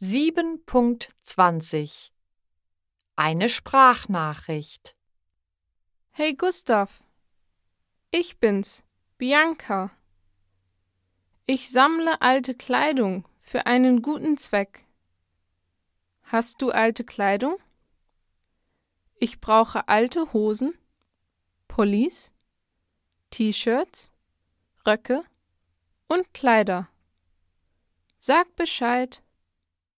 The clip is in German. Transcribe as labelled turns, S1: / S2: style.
S1: 7.20 Eine Sprachnachricht
S2: Hey Gustav, ich bin's, Bianca. Ich sammle alte Kleidung für einen guten Zweck. Hast du alte Kleidung? Ich brauche alte Hosen, Pullis, T-Shirts, Röcke und Kleider. Sag Bescheid.